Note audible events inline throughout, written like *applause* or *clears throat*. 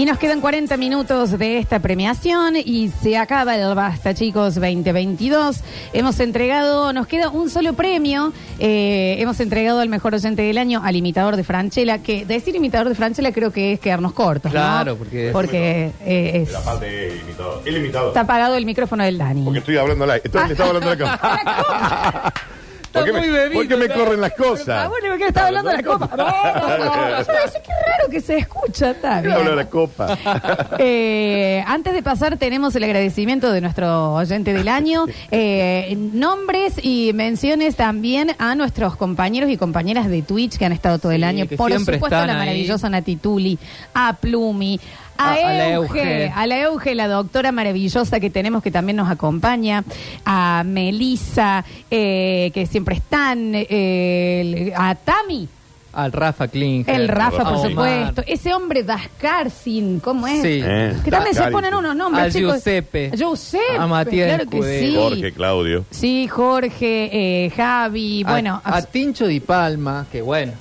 Y nos quedan 40 minutos de esta premiación y se acaba el Basta, chicos, 2022. Hemos entregado, nos queda un solo premio. eh, hemos entregado al mejor oyente del año al imitador de Franchella, que decir imitador de Franchella creo que es quedarnos cortos. ¿no? Claro, porque- Porque eh, es- La parte es limitado. está apagado el micrófono del Dani. Porque estoy hablando al aire. Estoy- le estaba hablando a la cámara. *laughs* *laughs* ¿Por qué muy me, por qué corren las Ah, cosas? bueno, porque estaba hablando de la copa. No, no, no. Yo decía, qué raro que se escucha. Está Yo hablo de la copa. *laughs* Eh, antes de pasar, tenemos el agradecimiento de nuestro oyente del año. *laughs* Eh, nombres y menciones también a nuestros compañeros y compañeras de Twitch que han estado todo el Sí, año. que Por siempre supuesto, a están la ahí. maravillosa Natituli, a Plumi. A, A- a la Euge, Euge. a la Euge, la doctora maravillosa que tenemos que también nos acompaña, a Melissa, eh, que siempre están, eh, a Tami, Al Rafa Klinger. el Rafa, por Omar. supuesto. Ese hombre Dascarsin, ¿cómo es? Sí. Eh, Que también se ponen unos nombres, A chicos. Giuseppe. A Giuseppe. A Matías Claro que Escudero. sí. Jorge, Claudio. Sí, Jorge, eh, Javi, A- bueno. A, Tincho Di Palma, que bueno.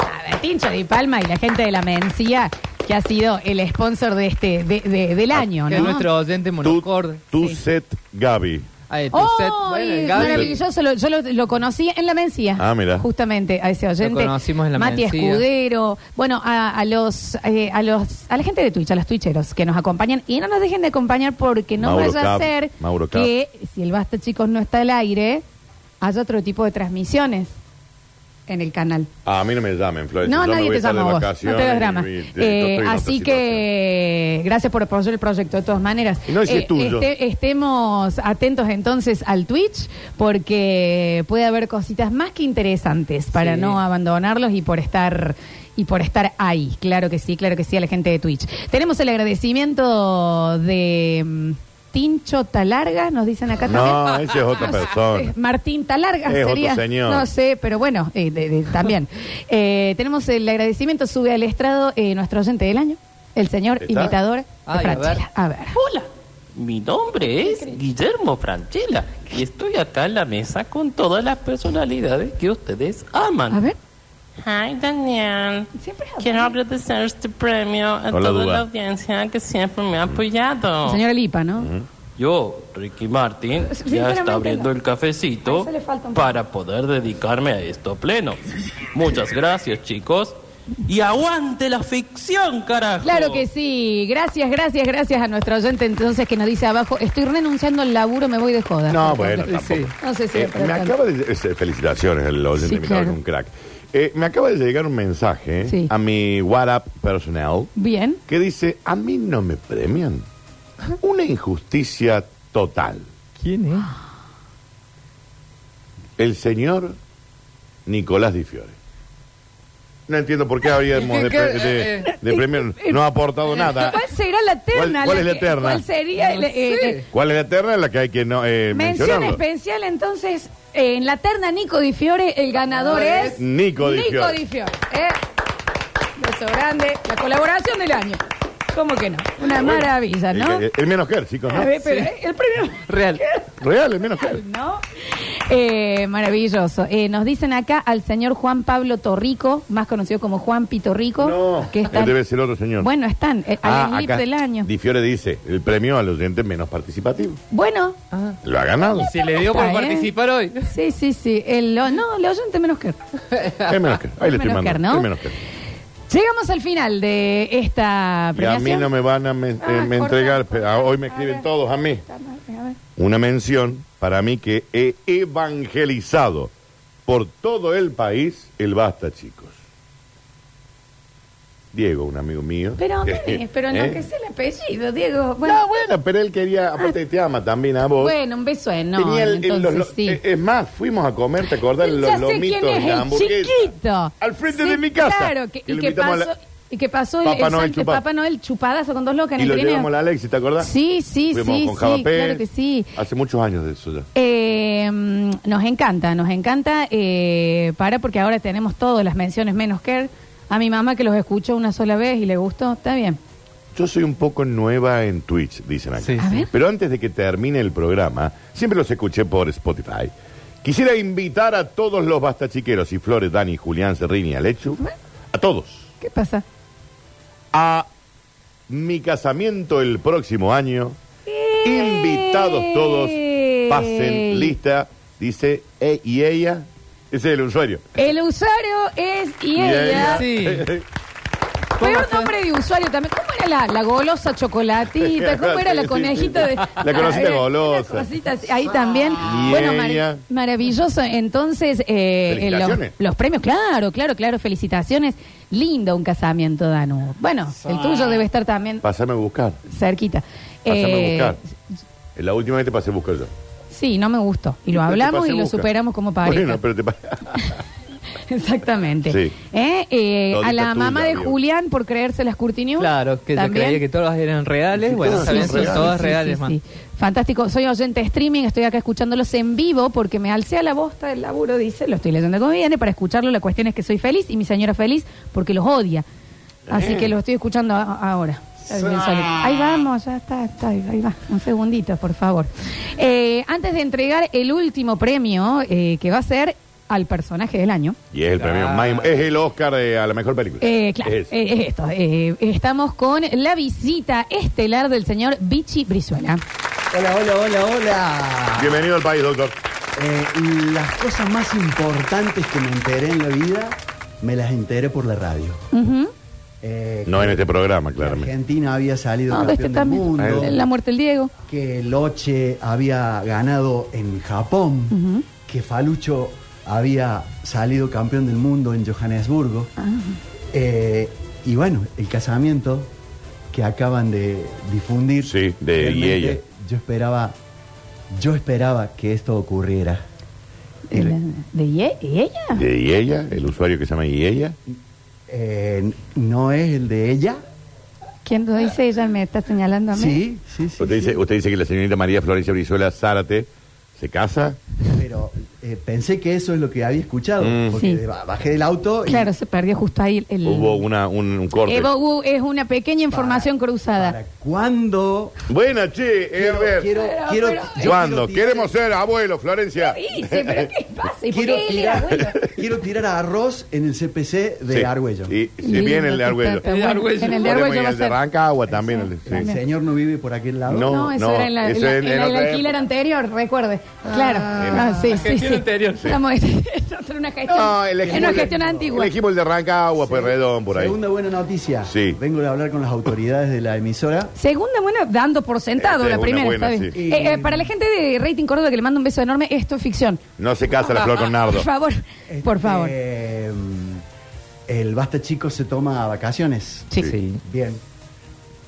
a ver, Tincho Di Palma y la gente de la Mencía, que ha sido el sponsor de este de- de- del año, Que es ¿no? nuestro oyente Tu, monocorde. tu Sí. set Gaby. Ah, ¡Oh! set. Bueno, el y Gaby. maravilloso, lo- yo lo, lo conocí en la Mencía. Ah, mira. Justamente a ese oyente. conocimos en la Mati Mencía. Escudero. Bueno, a, a los, eh, a los a la gente de Twitch, a los twitcheros que nos acompañan. Y no nos dejen de acompañar porque no Mauro vaya Cap, a ser Mauro Cap. que si el Basta Chicos no está al aire, haya otro tipo de transmisiones en el canal. Ah, a mí no me llamen, Florencia. No, Yo me nadie voy te a estar de llama a vos. No vacaciones te hagas drama. y- y- yo estoy Eh, en así que gracias por apoyar el proyecto de todas maneras. Y no, si es tuyo. este- estemos atentos entonces al Twitch porque puede haber cositas más que interesantes para Sí. no abandonarlos y por estar y por estar ahí. Claro que sí, claro que sí a la gente de Twitch. Tenemos el agradecimiento de mm, Tincho Talarga, nos dicen acá No, también. ese es otra *laughs* persona. Martín Talarga Es otro sería. señor. No sé, pero bueno, eh, de- de- también. *laughs* Eh, tenemos el agradecimiento, sube al estrado eh, nuestro oyente del año, el señor ¿Está? imitador de Ay, a Franchella. ver. A ver. Hola, mi nombre es Guillermo Franchella y estoy acá en la mesa con todas las personalidades que ustedes aman. A ver. Hi Daniel, Siempre es quiero agradecer este premio a Hola, toda la audiencia que siempre me ha apoyado. Señora Lipa, ¿no? Yo, Ricky Martin, ya Sinceramente, está abriendo no. el cafecito A eso le falta un poco. para poder dedicarme a esto pleno. Muchas gracias, chicos. Y aguante la ficción, carajo. Claro que sí. Gracias, gracias, gracias a nuestro oyente entonces que nos dice abajo, estoy renunciando al laburo, me voy de joda. No, bueno, tampoco. Sí. No sé si Eh, para me acaba de... eh, felicitaciones, el oyente Sí, claro. es un crack. Eh, me acaba de llegar un mensaje Sí. a mi WhatsApp personal Bien. que dice, a mí no me premian. *laughs* Una injusticia total. ¿Quién es? El señor Nicolás Di Fiore. No entiendo por qué habríamos *laughs* de, ¿Qué- pre- de- eh, de premio. No ha aportado nada. ¿Cuál será la terna? ¿Cuál- cuál es la que- terna? ¿Cuál sería? el- eh, eh, ¿Cuál es la terna en la que hay que no, eh, Mención mencionarlo? especial, entonces, eh, en la terna Nico Di Fiore, el ganador es... Nico Di Fiore. Di Fiore, ¿eh? Beso grande, la colaboración del año. ¿Cómo que no? Una maravilla, ¿no? el- el menos que, chicos, ¿no? A ver, pero el premio... Real. Real, el menos que. ¿No? Eh, maravilloso. Eh, nos dicen acá al señor Juan Pablo Torrico, más conocido como Juan Pito Rico. No, que debe ser otro señor. Bueno, están eh, al Ah, acá del año. Di Fiore dice, el premio al oyente menos participativo. Bueno, Ah. Lo ha ganado. Se le dio por participar hoy. sí, sí, sí. El, no, el oyente menos que... El menos que. Ahí le estoy mandando. ¿no? El menos que. Llegamos al final de esta Y a premiación. mí no me van a me- eh, Ah, me corta. entregar, pero a- hoy me A escriben ver. todos a mí. A ver. Una mención para mí que he evangelizado por todo el país el basta, chicos. Diego, un amigo mío. Pero, Dani, pero no ¿eh? que sea el apellido, Diego. Bueno, No, bueno, pero él quería, aparte te ama también a vos. bueno, un beso enorme. Tenía el- entonces, los- los- sí. eh, Es más, fuimos a comer, ¿te acordás? Los sé lomitos quién es, el hamburguesa. chiquito. Al frente Sí, de mi casa. Claro, que, Que y, que pasó, la- y que pasó Papá el Noel. Papá Noel chupadazo con dos locas en Y el lo trineo. llevamos a la Alexi, ¿te acordás? Sí, sí, Fuimos sí, con sí, claro que sí. Hace muchos años de eso ya. Eh, mm, nos encanta, nos encanta, eh, para porque ahora tenemos todas las menciones menos que a mi mamá que los escuchó una sola vez y le gustó, está bien. Yo soy un poco nueva en Twitch, dicen aquí. Sí, A ver. Pero antes de que termine el programa, siempre los escuché por Spotify. Quisiera invitar a todos los bastachiqueros y Flores, Dani, Julián, Serrini, Alechu, a todos, ¿Qué pasa? a mi casamiento el próximo año. Invitados todos. Pasen lista. Dice, "Eh, y ella. Ese es el usuario. El usuario es y ella. Sí. *laughs* Pero un nombre de usuario también. ¿Cómo era la, la golosa chocolatita? *laughs* ¿Cómo era la conejita sí. de. La conejita *laughs* golosa. cosita así. Ahí también. Bueno, mar- maravilloso. Entonces, eh, eh, los, Felicitaciones. los premios, claro, claro, claro. Felicitaciones. Lindo un casamiento, Danu. Bueno, el tuyo debe estar también Pásame a buscar. cerquita. Pásame a Eh, buscar. La última vez te pasé a buscar yo. Sí, no me gustó. Y lo Pero te hablamos y lo superamos como pareja. Bueno, pero te pa- *laughs* Exactamente. Sí. ¿Eh? Eh, Todita a la tuya, mamá de. Julián por creerse las Curtinius. Claro, que se También. creía que todas eran reales. Bueno, todas sabían son son reales. todas sí, reales, sí, man. sí. Fantástico. Soy oyente de streaming, estoy acá escuchándolos en vivo porque me alcé a la bosta del laburo, dice. Lo estoy leyendo como viene para escucharlo. La cuestión es que soy feliz y mi señora feliz porque los odia. Así que lo estoy escuchando a- ahora. Ahí vamos, ya está, está, ahí va. Un segundito, por favor. Eh, antes de entregar el último premio, eh, que va a ser al personaje del año. Y es el premio Ah. más- Es el Oscar de- a la mejor película. Eh, claro, Es. eh, es esto. eh, estamos con la visita estelar del señor Vichy Brizuela. Hola, hola, hola, hola. Bienvenido al país, doctor. Eh, las cosas más importantes que me enteré en la vida, me las enteré por la radio. Ujú. Eh, No en este programa, que claramente. Argentina había salido No, este campeón del también. mundo, La muerte del Diego. que Loche había ganado en Japón, que Falucho había salido campeón del mundo en Johannesburgo. Ah. Eh, y bueno, el casamiento que acaban de difundir. Sí, de y ella. Yo esperaba, yo esperaba que esto ocurriera. ¿De, de ella? De y ella, el usuario que se llama y ella. Eh, ¿No es el de ella? ¿Quién lo dice? Ella me está señalando a mí. Sí, sí, sí. Usted dice, usted dice que la señorita María Florencia Brizuela Zárate se casa. Pero eh, pensé que eso es lo que había escuchado. Mm. Porque Sí. bajé del auto y Claro, se perdió justo ahí el... Hubo una, un, un corte. Hubo- es una pequeña información ¿para cruzada. cuándo? Buena, che, Quiero, Herbert. quiero, Pero, quiero, pero- tirar- queremos ser abuelos, Florencia. Sí, sí, pero ¿qué pasa? *laughs* ¿Y por Quiero qué él era tirar, *laughs* quiero tirar arroz en el CPC de Sí. Argüello. Y si viene el de está, está bueno. Argüello. En el de ir va a al de ser. Rancagua también. el de- ¿El señor no vive por aquel lado? No. No, eso era en la, eso en la- en- en en la- el otra alquiler época. anterior, recuerde. Claro. Ah, sí, sí, gestión sí. anterior. Estamos *laughs* en una gestión, No, en una el- gestión antigua. elegimos el de Rancagua, pues redón, por ahí. Segunda buena noticia. Sí. Vengo de hablar con las autoridades de la emisora. Segunda, bueno, dando por sentado Esta es la una primera, buena, está bien. sí. Eh, eh, para la gente de Rating Córdoba que le mando un beso enorme, esto es ficción. No se casa la flor *laughs* con Nardo. Por favor, por Este, favor. El Basta Chico se toma vacaciones. Sí. Sí. Bien.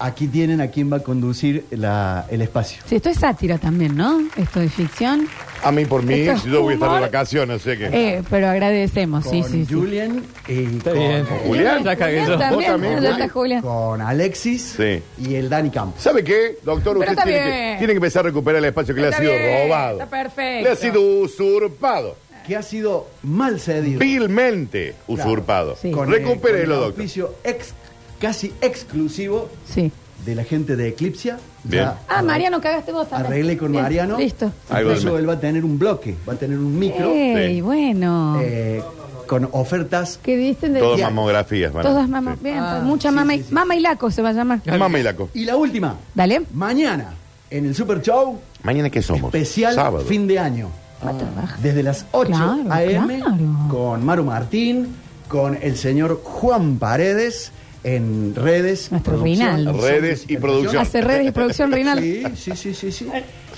Aquí tienen a quien va a conducir la- el espacio. Sí, esto es sátira también, ¿no? Esto es ficción. A mí por mí, Esto es yo voy a estar de humor. vacaciones, sé que. Eh, pero agradecemos, sí, con sí, sí. Julian y Está con, bien. Julián. Ya cagué yo. también, ¿Vos también, ya Juli? está Julián. con Alexis Sí. y el Dani Campos. ¿Sabe qué, doctor? Pero Usted está tiene bien. que, tiene que empezar a recuperar el espacio que le ha Está sido bien, robado. está perfecto. Le ha sido usurpado. Que ha sido mal cedido. Vilmente usurpado. Sí. Con, Recupérelo, con el doctor. auspicio ex- casi exclusivo Sí. de la gente de Eclipsia. Bien. Ya Ah, Mariano, cagaste vos también. Arreglé con Bien, Mariano. Listo. Incluso él va a tener un bloque, va a tener un micro Ey, Sí. bueno. eh, con ofertas. ¿Qué dicen de Todas mamografías, van a- Todas mamás. sí. Bien, Ah, mucha sí, mama, sí, y, sí. mama y laco se va a llamar. Mama y laco. Y la última, Dale. mañana en el Super Show, ¿Mañana qué somos? especial Sábado. fin de año. Va a trabajar. Desde las 8 Claro, a.m. claro. con Maru Martín, con el señor Juan Paredes en redes. Nuestro producción, Rinaldo. Redes y producción. Hace redes y producción *laughs* Rinaldo. Sí, sí, sí, sí. sí.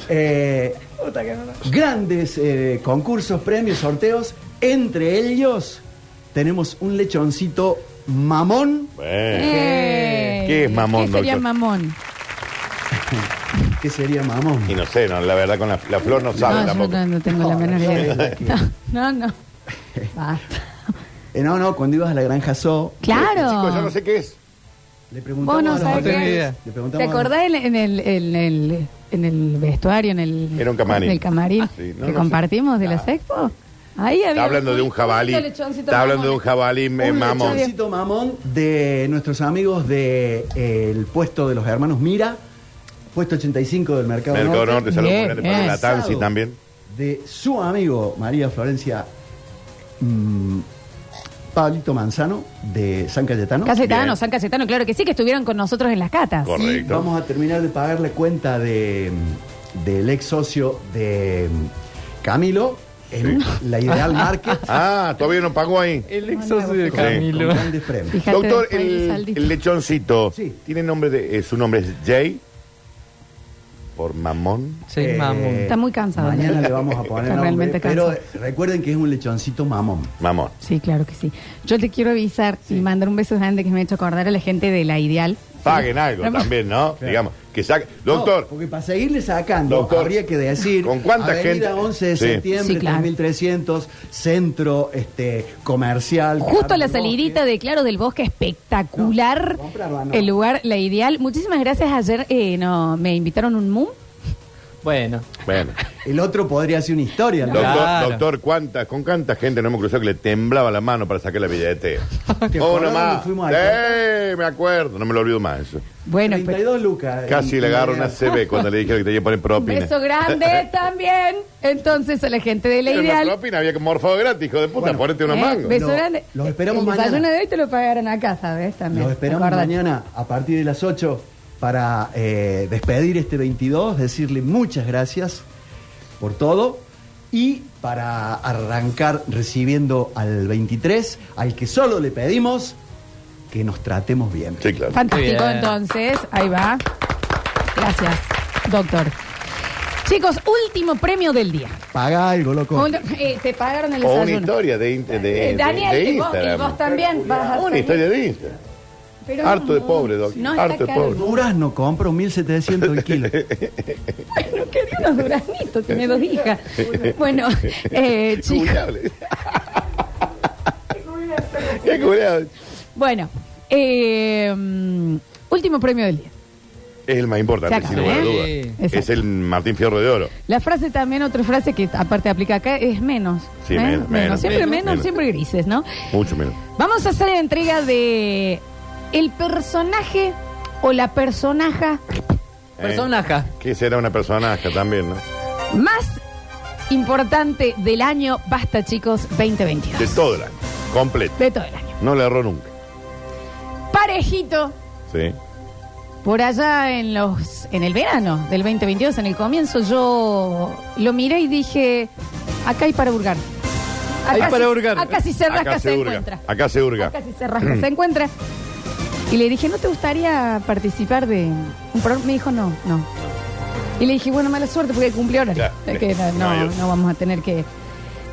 Eh, grandes eh, concursos, premios, sorteos. Entre ellos tenemos un lechoncito mamón. Bueno. ¿Qué es mamón, ¿Qué sería doctor? mamón? *laughs* ¿Qué sería mamón? Y no sé, no, la verdad con la, la flor no sabe no, yo tampoco. no, no tengo la No, menor no, idea. no, No, no. no. Basta. Eh, no, no, cuando ibas a la granja zoo, Claro. Chicos, yo no sé qué es. le preguntamos Vos no a los sabés qué idea. es. Le ¿Te preguntamos acordás en, en el, en, el, en el vestuario, en el, Era un camarín. en el camarín Ah, sí, no, que no compartimos de la Expo? Ahí había Está hablando de un jabalí. Está hablando de un mamón. jabalí eh, un mamón. lechoncito mamón de nuestros amigos del puesto de los hermanos Mira, puesto 85 del Mercado, Mercado Norte, Norte, para bien. la Tansi también. de su amigo María Florencia mm, Pablito Manzano de San Cayetano. Cayetano, Bien. San Cayetano, claro que sí, que estuvieron con nosotros en las catas. Correcto. Y vamos a terminar de pagarle cuenta de, del ex socio de Camilo en la Ideal Market *laughs* Ah, todavía no pagó ahí. El ex socio de Sí. con Camilo. Doctor, el lechoncito, Sí. ¿tiene nombre de, eh, su nombre es Jay? ¿Por mamón? Sí, Eh, mamón. *laughs* Está muy cansado. Mañana ¿no? le vamos a poner Está nombre, realmente pero cansado. recuerden que es un lechoncito mamón. Mamón. Sí, claro que sí. Yo te quiero avisar y mandar un beso grande que me ha hecho acordar a la gente de la Ideal. Paguen algo también, ¿no? Claro. Digamos, que saque. Doctor, No, porque para seguirle sacando, Doctor, habría que decir. ¿con cuánta Avenida gente? 11 de Sí. septiembre, Sí, claro. 3300, centro este, comercial. Justo a la salidita Bosque. de Claro del Bosque, espectacular. No, comprarla, no. El lugar, la ideal. Muchísimas gracias. Ayer eh, no, me invitaron un MUM. Bueno, bueno. El otro podría ser una historia. ¿no? Doctor, Claro. doctor, ¿cuánta, ¿con cuánta gente no hemos cruzado que le temblaba la mano para sacar la billetera? *laughs* ¿Te Oh, acordás nomás. cuando fuimos al Sí, me acuerdo, no me lo olvido más eso. Bueno, pero- 32 lucas. Casi Y- le agarro una CB cuando le dijeron que tenía que poner un propina. beso grande *laughs* también. Entonces, a la gente de la Era una ideal. propina, había que morfado gratis, hijo de puta, Bueno, ponete unos Eh, mangos. beso Lo- grande. los esperamos El desayuno mañana. de hoy te lo pagaron acá, ¿sabes? También. Los esperamos Acordate. mañana a partir de las 8 para eh, despedir este 22, decirle muchas gracias por todo y para arrancar recibiendo al 23, al que solo le pedimos que nos tratemos bien. Sí, claro. Fantástico, Bien. entonces. Ahí va. Gracias, doctor. Chicos, último premio del día. Paga algo, loco. Un- eh, te pagaron el O una desayuno. historia de, de, de- Eh, Daniel, de y vos- Instagram. y vos también vas a Una historia de Instagram. Pero Harto de pobre, doc. No está Harto de caro. pobre. Durazno compro 1700 el kilo. *laughs* Ay, no quería unos duraznitos, tiene dos hijas. Bueno, eh, chicos. Qué culeable. Bueno, eh, mm, último premio del día. Es el más importante, Se sin acaba, lugar a ¿eh? dudas. Sí. Es Exacto. el Martín Fierro de Oro. La frase también, otra frase que aparte aplica acá, es menos. Sí, ¿eh? menos, menos, Siempre menos, menos, menos. siempre grises, ¿no? Mucho menos. Vamos a hacer la entrega de el personaje o la personaja personaje. Que será una personaje también, ¿no? más importante del año Basta, chicos, 2022. De todo el año. Completo. De todo el año. No le erró nunca. Parejito, Sí. por allá en los en el verano del 2022, en el comienzo, yo lo miré y dije, acá hay para hurgar. Hay Acá para si- hurgar. Acá si se rasca Acá se, se hurga. encuentra. Acá se hurga. Acá si se rasca *clears throat* se encuentra. Y le dije, ¿no te gustaría participar de un programa? Me dijo, no, no. Y le dije, bueno, mala suerte porque cumplió horario. Claro. Que no, No, vamos a tener que...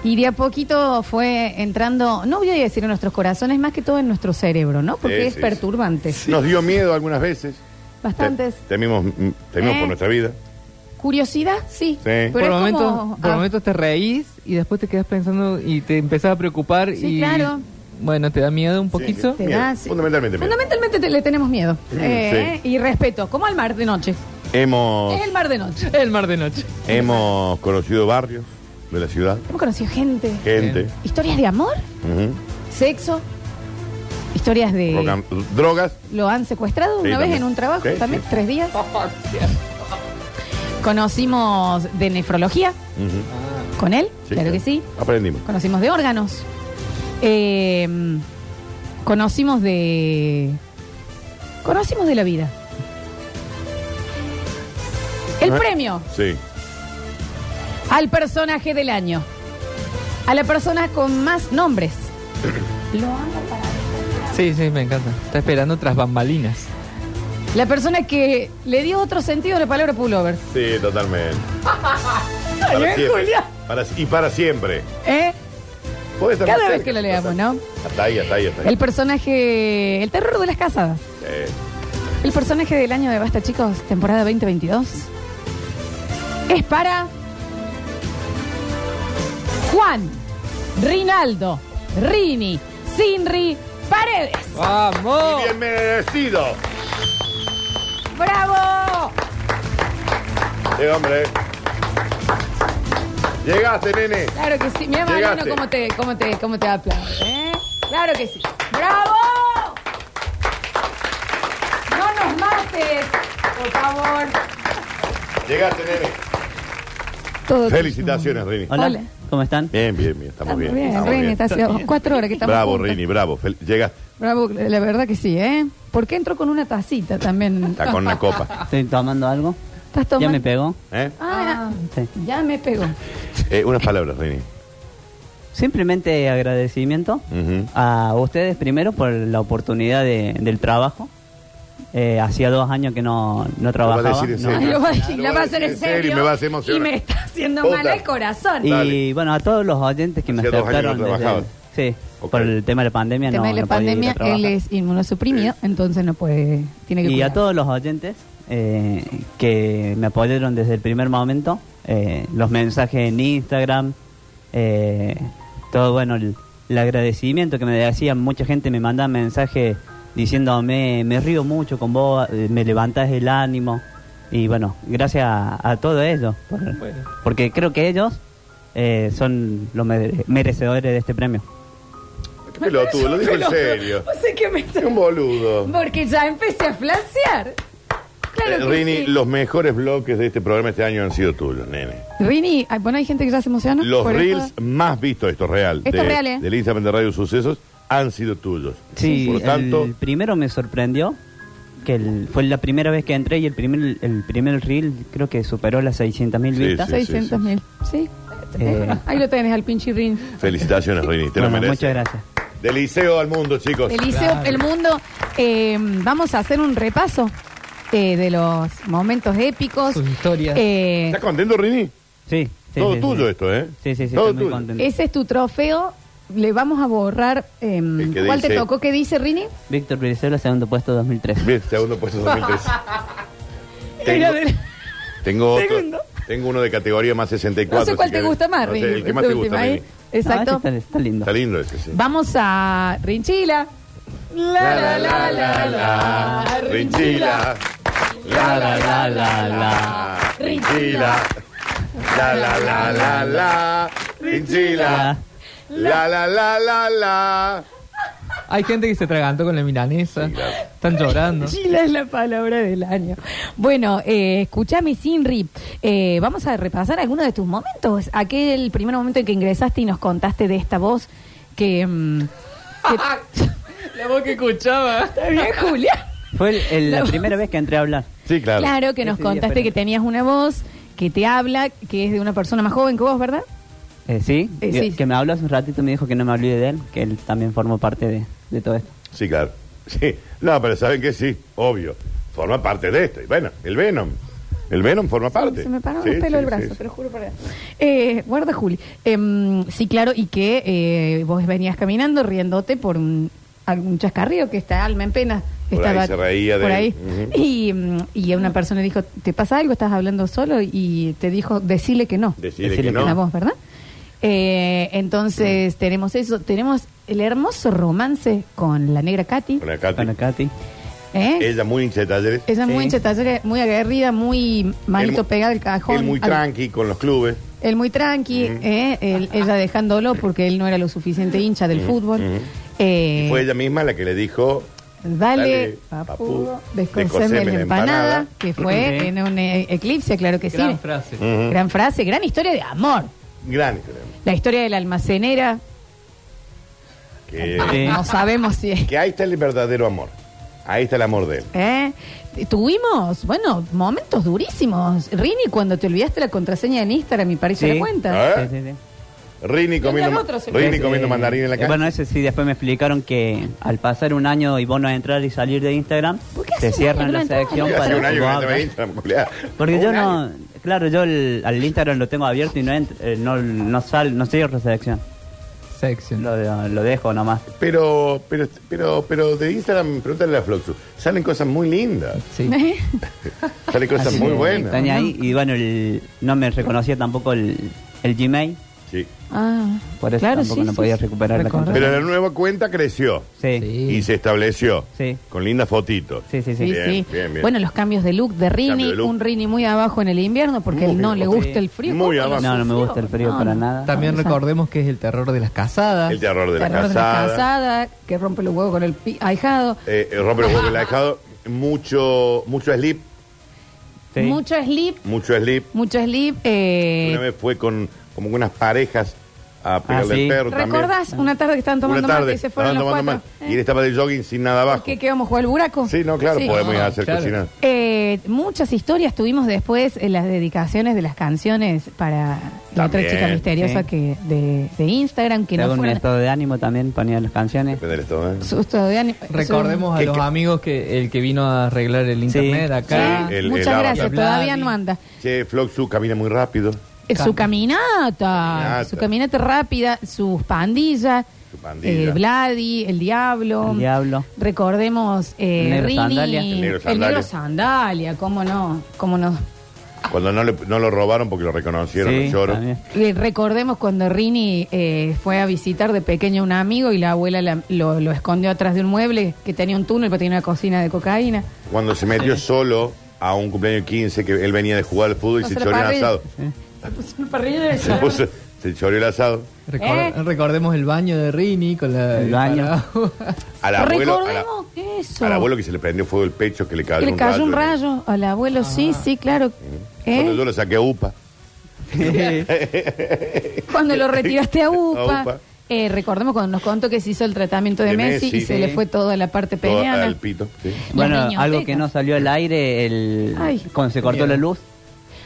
Y de a poquito fue entrando, no voy a decir en nuestros corazones, más que todo en nuestro cerebro, ¿no? Porque es sí, perturbante. Nos dio miedo algunas veces. Bastantes. Te- Temimos, temimos Eh. por nuestra vida. Curiosidad, sí. Sí. Pero por es momentos, como- por ah, momentos te reís y después te quedas pensando y te empezás a preocupar Sí, y claro. Bueno, te da miedo un poquito. te Miedo, da, sí. fundamentalmente miedo. Fundamentalmente te- le tenemos miedo. Mm, Eh, Y respeto, como al mar de noche. Hemos, Es el mar de noche. *laughs* El mar de noche. hemos conocido barrios de la ciudad, Hemos conocido gente. gente, Bien. Historias de amor, ujú, sexo, historias de... rock and- drogas. ¿Lo han secuestrado Sí, una vez también. en un trabajo Sí, también? sí. ¿Tres días? *laughs* Conocimos de nefrología ujú. con él, Sí, claro que sí. Aprendimos. Conocimos de órganos. Eh, conocimos de... Conocimos de la vida. El premio Sí. al personaje del año. A la persona con más nombres. Lo amo para Sí, sí, me encanta. Está esperando tras bambalinas. La persona que le dio otro sentido a la palabra pullover. Sí, totalmente. *laughs* Ay, Para eh, siempre. Julia. Para- y para siempre. ¿Eh? Puede estar Cada más vez cerca, que lo leamos, ¿no? Hasta ahí, hasta ahí, hasta ahí. El personaje. El terror de las casadas. Eh, El personaje del año de Basta, chicos, temporada 2022. Es para. Juan, Rinaldo, Rini, Sinri, Paredes. ¡Vamos! y bien merecido. ¡Bravo! Sí, hombre. Llegaste, nene. Claro que sí. Mira, Mariano, Llegaste. cómo te, cómo te, cómo te aplaude, ¿eh? Claro que sí. ¡Bravo! No nos mates, por favor. Llegaste, nene. Todo Felicitaciones, Rini. Hola, Hola. ¿cómo están? Bien, bien, bien. Estamos Estamos bien. bien, estamos Rini, bien. está hace cuatro horas que estamos Bravo, juntos. Rini, bravo. Fel- Llegaste. Bravo, la verdad que sí, ¿eh? ¿Por qué entró con una tacita también? Está con una copa. Estoy tomando algo. ¿Estás tomando? Ya me pegó. ¿Eh? Ah, Sí. ya me pegó. Eh, unas palabras, Rini. Simplemente agradecimiento Ujú. a ustedes primero por la oportunidad de- del trabajo. Eh, hacía dos años que no, no Lo trabajaba. va a decir en no. serio. Lo va, Lo la va a a hacer en serio y me va a hacer emocionar. Y me está haciendo Puta. mal el corazón. Y Dale. bueno, a todos los oyentes que me Hacía dos años que no aceptaron. desde- trabajabas. sí, Ok. por el tema de la pandemia. El tema no, de la no podía ir a pandemia, trabajar. él es inmunosuprimido, entonces no puede, tiene que Y a cuidarse. todos los oyentes eh, que me apoyaron desde el primer momento, eh, los mensajes en Instagram, eh, todo bueno, el, el agradecimiento que me hacían, mucha gente me mandaba mensajes diciéndome, me río mucho con vos, me levantás el ánimo. Y bueno, gracias a, a todo ello, por- porque creo que ellos eh, son los mere- merecedores de este premio. Pelotudo, lo dijo en serio. Me Es un boludo. Porque ya empecé a flasear. Claro Eh, que Rini, sí. los mejores bloques de este programa este año han sido tuyos, nene. Rini, ay, bueno, hay gente que ya se emociona. Los por reels esto. más vistos, esto es real, Esto de, es real, ¿eh? del Instagram de Radio Sucesos, han sido tuyos. Sí, Por lo tanto, el primero me sorprendió que el- fue la primera vez que entré y el primer el primer reel creo que superó las 600 mil Sí, vistas. sí. 600 mil. Sí. Eh. Ahí lo tenés al pinche Rini. felicitaciones, Rini, te lo Bueno, mereces. muchas gracias. Del liceo al mundo, chicos. Eliseo, el mundo. eh, vamos a hacer un repaso eh, de los momentos épicos. Sus historias. Eh, ¿Estás contento, Rini? Sí, sí, Todo sí, tuyo sí. esto, ¿eh? Sí, sí, sí, Todo estoy muy tuyo. contento. ese es tu trofeo. Le vamos a borrar. eh, que ¿Cuál te tocó? ¿Qué dice Rini? Víctor Brizuela, segundo puesto 2003. Bien, segundo puesto 2003. *laughs* Era tengo, de- tengo otro. Segundo. Tengo uno de categoría más 64. No sé cuál te gusta más, No sé, Rini. el que más te gusta, ¿eh? Rini. Exacto. No, está, está lindo. Está lindo ese, sí. Vamos a Rinchila. La la la la la. Rinchila. La la la la la. Rinchila. La la la la la. Rinchila. La la la la la. Hay gente que se tragantó con la milanesa. Están llorando. Rinchila es la palabra del año. Bueno, eh, escúchame, Sinri. Eh, vamos a repasar algunos de tus momentos. Aquel primer momento en que ingresaste y nos contaste de esta voz que. mm, que- La voz que escuchaba. Está bien, Julia. Fue el- el- La primera vez que entré a hablar. Sí, claro. Claro, que nos día contaste que tenías una voz que te habla, que es de una persona más joven que vos, ¿verdad? Eh, sí, Eh, que- sí. que me habló hace un ratito, me dijo que no me olvide de él, que él también formó parte de, de todo esto. Sí, claro. *laughs* Sí. No, pero saben que sí, obvio. Forma parte de esto. Y bueno, el Venom. El Venom forma parte. Se me paró Sí, el pelo sí, del brazo, sí, sí. pero juro para. Eh, guarda, Juli. Em, sí, claro, y que eh, vos venías caminando riéndote por un, algún chascarrío que está alma en pena. Por ahí Estaba se reía de por él. ahí. Y, mm, y una persona dijo, ¿te pasa algo? ¿Estás hablando solo? Y te dijo, decile que no. Decirle Decirle que que La no. voz, ¿verdad? Eh, entonces tenemos eso, tenemos el hermoso romance con la negra Katy. Con la Katy. Con la Katy. ¿eh? Ella muy hincha de talleres. Ella muy hincha de talleres, muy aguerrida, muy manito pegada al cajón. Él muy al- tranqui con los clubes. Él muy tranqui, eh, él- ella dejándolo porque él no era lo suficiente hincha del fútbol. Eh, Y fue ella misma la que le dijo, Dale, Dale, papu, papu, descoseme la la empanada, empanada. que fue Ujú. en un eh, eclipse, claro que Gran sí. frase. ujú, Gran frase, gran historia de amor. gran historia. La historia de la almacenera, Que, Sí. no sabemos si es. que ahí está el verdadero amor. Ahí está el amor de él. ¿eh? Tuvimos, bueno, momentos durísimos. Rini, cuando te olvidaste la contraseña en Instagram, y parece Sí. la cuenta. ¿Eh? Sí, sí, sí. Rini comiendo, el otro se Rini Eh, comiendo eh, mandarín en la eh, calle. Bueno, ese sí, después me explicaron que al pasar un año y vos no entrar y salir de Instagram, ¿Por qué hace te un cierran la sección para un que año no Instagram. Porque Un yo año. no, claro, yo el, al Instagram lo tengo abierto y no entro, eh, no, no sal, no cierro la sección. Section. Lo, lo dejo nomás. Pero, pero, pero, pero de Instagram, pregúntale a Floxu. Salen cosas muy lindas. Sí. *laughs* Salen cosas Así muy buenas. ahí y bueno, el- no me reconocía tampoco el, el Gmail, Sí. Ah, por eso claro, tampoco sí, no sí, podía sí. recuperar la contraseña. Pero la nueva cuenta creció Sí, y se estableció Sí. con lindas fotitos. sí, sí. Sí, sí. Bien, sí. bien, bien. Bueno, los cambios de look de Rini, Cambio de look. un Rini muy abajo en el invierno porque Muy él no le abajo. gusta el frío. Muy ¿Cómo abajo. No, no me gusta el frío No, para no. nada. También Esa- recordemos que es el terror de las casadas. El terror de la Terror de la casada. casada, que rompe los huevos con el pi- ahijado. Eh, eh, rompe los huevos el ahijado. Mucho, mucho slip. Sí. Mucho sleep, Mucho sleep. mucho sleep. eh, Una vez fue con como unas parejas a pegarle sí. al perro también. ¿Recordás una tarde que estaban tomando Una tarde. mate y se fueron los estaban tomando cuatro? mate. Y él estaba de jogging sin nada abajo. ¿Qué, qué vamos a jugar al buraco? Sí, no, claro, Sí. podemos ir a hacer claro. cocinar. Eh, muchas historias tuvimos después en las dedicaciones de las canciones para la otra También, chica misteriosa sí. que de, de Instagram que no un fue estado de ánimo también, ponía las canciones. Depende del estado, ¿eh? susto de ánimo. Recordemos a ¿Qué- los qué? amigos que el que vino a arreglar el internet acá. Sí, el- el muchas avatar. gracias, todavía no anda. Che, Floxu camina muy rápido. Eh, Su caminata, Caminata. su caminata rápida, sus pandillas, Su pandilla. eh, Vladi, el diablo. El diablo. Recordemos eh, El negro Rini, sandalia. El negro el sandalia. negro sandalia, cómo no, cómo no. Cuando no, le- no lo robaron porque lo reconocieron, Sí, los lloros. también. Eh, recordemos cuando Rini eh, fue a visitar de pequeño a un amigo y la abuela la- lo, lo escondió atrás de un mueble que tenía un túnel, pero tenía una cocina de cocaína. Cuando se metió solo a un cumpleaños 15 que él venía de jugar al fútbol y No se se la choreó el parrilla. asado. Se puso una parrilla de Se puso, se choreó el asado. Recor- ¿Eh? Recordemos el baño de Rini con la. El baño. Al abuelo, a la- Recordemos eso. al abuelo que se le prendió fuego el pecho, que le cayó, Que le un cayó un rayo. al abuelo, sí, sí, claro. Cuando ¿Eh? yo lo saqué a UPA. *laughs* Cuando lo retiraste a UPA. A UPA. Eh, recordemos cuando nos contó que se hizo el tratamiento de, De Messi, Messi, y se sí. le fue toda la parte todo al pito. sí. Las Bueno, algo que no salió al aire, el Ay. cuando se cortó la luz.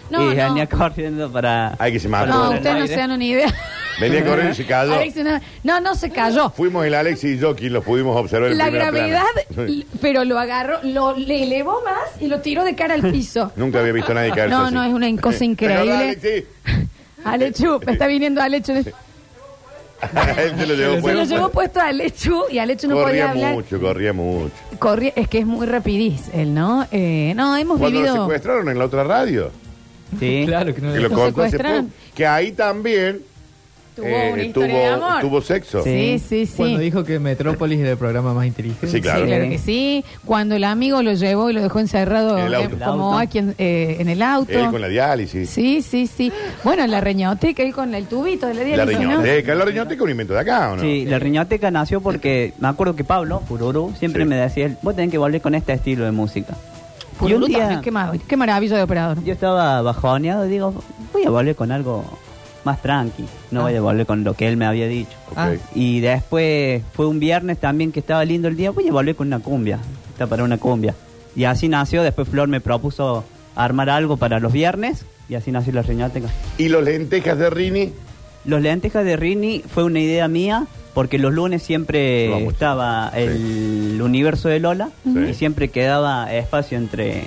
No, y no. venía corriendo para... Ay, que se mató. para No, ustedes no se dan una idea. Venía corriendo y se cayó. No, no, no se cayó. Fuimos el Alex y yo quien lo pudimos observar en La primera gravedad, *laughs* plana. l- pero lo agarró, lo le elevó más y lo tiró de cara al piso. *laughs* Nunca había visto a nadie caerse No, así. no, es una cosa *laughs* ¿Te acordás, increíble. Alex? Sí. Alechu, está viniendo Alechu. Él se lo llevó Se puesto. lo llevó puesto a Alechu y Alechu no podía corría hablar. mucho, corría mucho. Corría- es que es muy rapidiz él, ¿no? Eh, no, hemos Cuando lo vivido. secuestraron en la otra radio, Sí. *laughs* Claro que no que lo ¿Lo contó hace poco, que ahí también Tuvo eh, una historia tuvo, de amor. tuvo sexo. Sí, sí, sí. Cuando dijo que Metrópolis era el programa más inteligente. Sí, claro. Sí, claro que sí. Cuando el amigo lo llevó y lo dejó encerrado En el eh, auto. como El auto. a quien, eh, en el auto. Él con la diálisis. Sí, sí, sí. Bueno, la reñoteca, él con el tubito de la La diálisis, ¿no? riñoteca. La riñoteca es un invento de acá, ¿o no? Sí, la riñoteca nació porque me acuerdo que Pablo, Pururu, siempre Sí. me decía, vos tenés que volver con este estilo de música. Y un día qué, mar- qué maravilla de operador. yo estaba bajoneado y digo, voy a volver con algo más tranqui, no Ah. voy a volver con lo que él me había dicho. Ok. Ah. Y después fue un viernes también que estaba lindo el día, voy a volver con una cumbia, está para una cumbia. Y así nació, después Flor me propuso armar algo para los viernes y así nació la riñoteca. Y los lentejas de Rini, Los lentejas de Rini fue una idea mía porque los lunes siempre amo mucho. estaba el universo de Lola Sí. y siempre quedaba espacio entre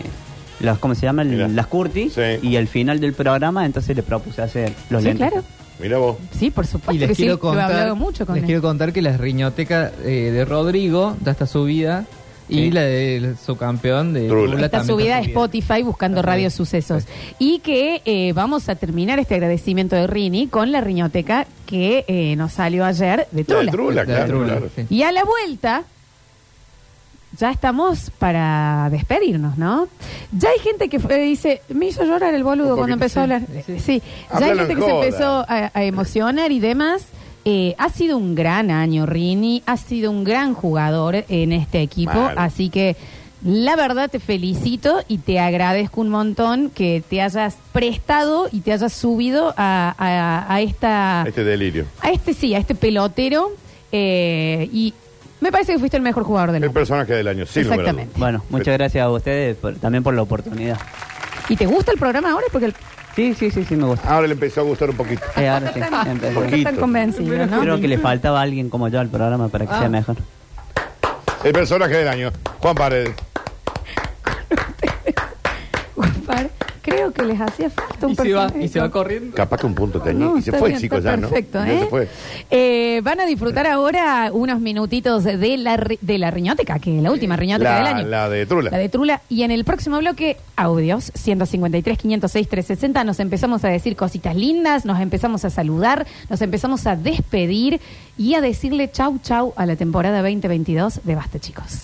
las, ¿cómo se llaman? Mira. Las Curti Sí. y el final del programa, entonces le propuse hacer los Sí, lentejas. claro. mira vos. Sí, por supuesto Y les que sí. quiero Lo he contar, hablado mucho con les él. quiero contar que la riñoteca eh, de Rodrigo ya está subida y Sí. la de su campeón de Trula. Trula Está subida a Spotify buscando Ajá. Radio Sucesos. Y que eh, vamos a terminar este agradecimiento de Rini con la riñoteca que eh, nos salió ayer de La Trula. de Trula, La de claro, Trula, claro. sí. Y a la vuelta, ya estamos para despedirnos, ¿no? Ya hay gente que fue- dice, me hizo llorar el boludo cuando empezó a hablar. sí, sí. Sí, ya hay gente en que se empezó a, a emocionar y demás. Eh, ha sido un gran año, Rini. Ha sido un gran jugador en este equipo. Mal. Así que la verdad te felicito y te agradezco un montón que te hayas prestado y te hayas subido a, a- a esta Este delirio. a este sí, a este pelotero. eh, y me parece que fuiste el mejor jugador del El mundo. personaje del año, a Exactamente. Bueno, muchas gracias a ustedes por- también por la oportunidad. ¿Y te gusta el programa ahora? Porque el- Sí, sí, sí, sí me gusta. Ahora le empezó a gustar un poquito. Eh, ahora sí, no están convencidos, ¿no? Creo que le faltaba alguien como yo al programa para que Ah. sea mejor. El personaje del año, Juan Paredes. Creo que les hacía falta un Y se va, personaje. y se va corriendo. Capaz que un punto tenía. No, y se está fue, bien, chicos, está ya, ¿no? Perfecto, Ya ¿eh? se fue. Eh, van a disfrutar ahora unos minutitos de la, ri- de la riñoteca, que es la última riñoteca La, del año. la de Trula. La de Trula. Y en el próximo bloque, audios, 153, 506, 360, nos empezamos a decir cositas lindas, nos empezamos a saludar, nos empezamos a despedir y a decirle chau chau a la temporada 2022 de Basta, chicos.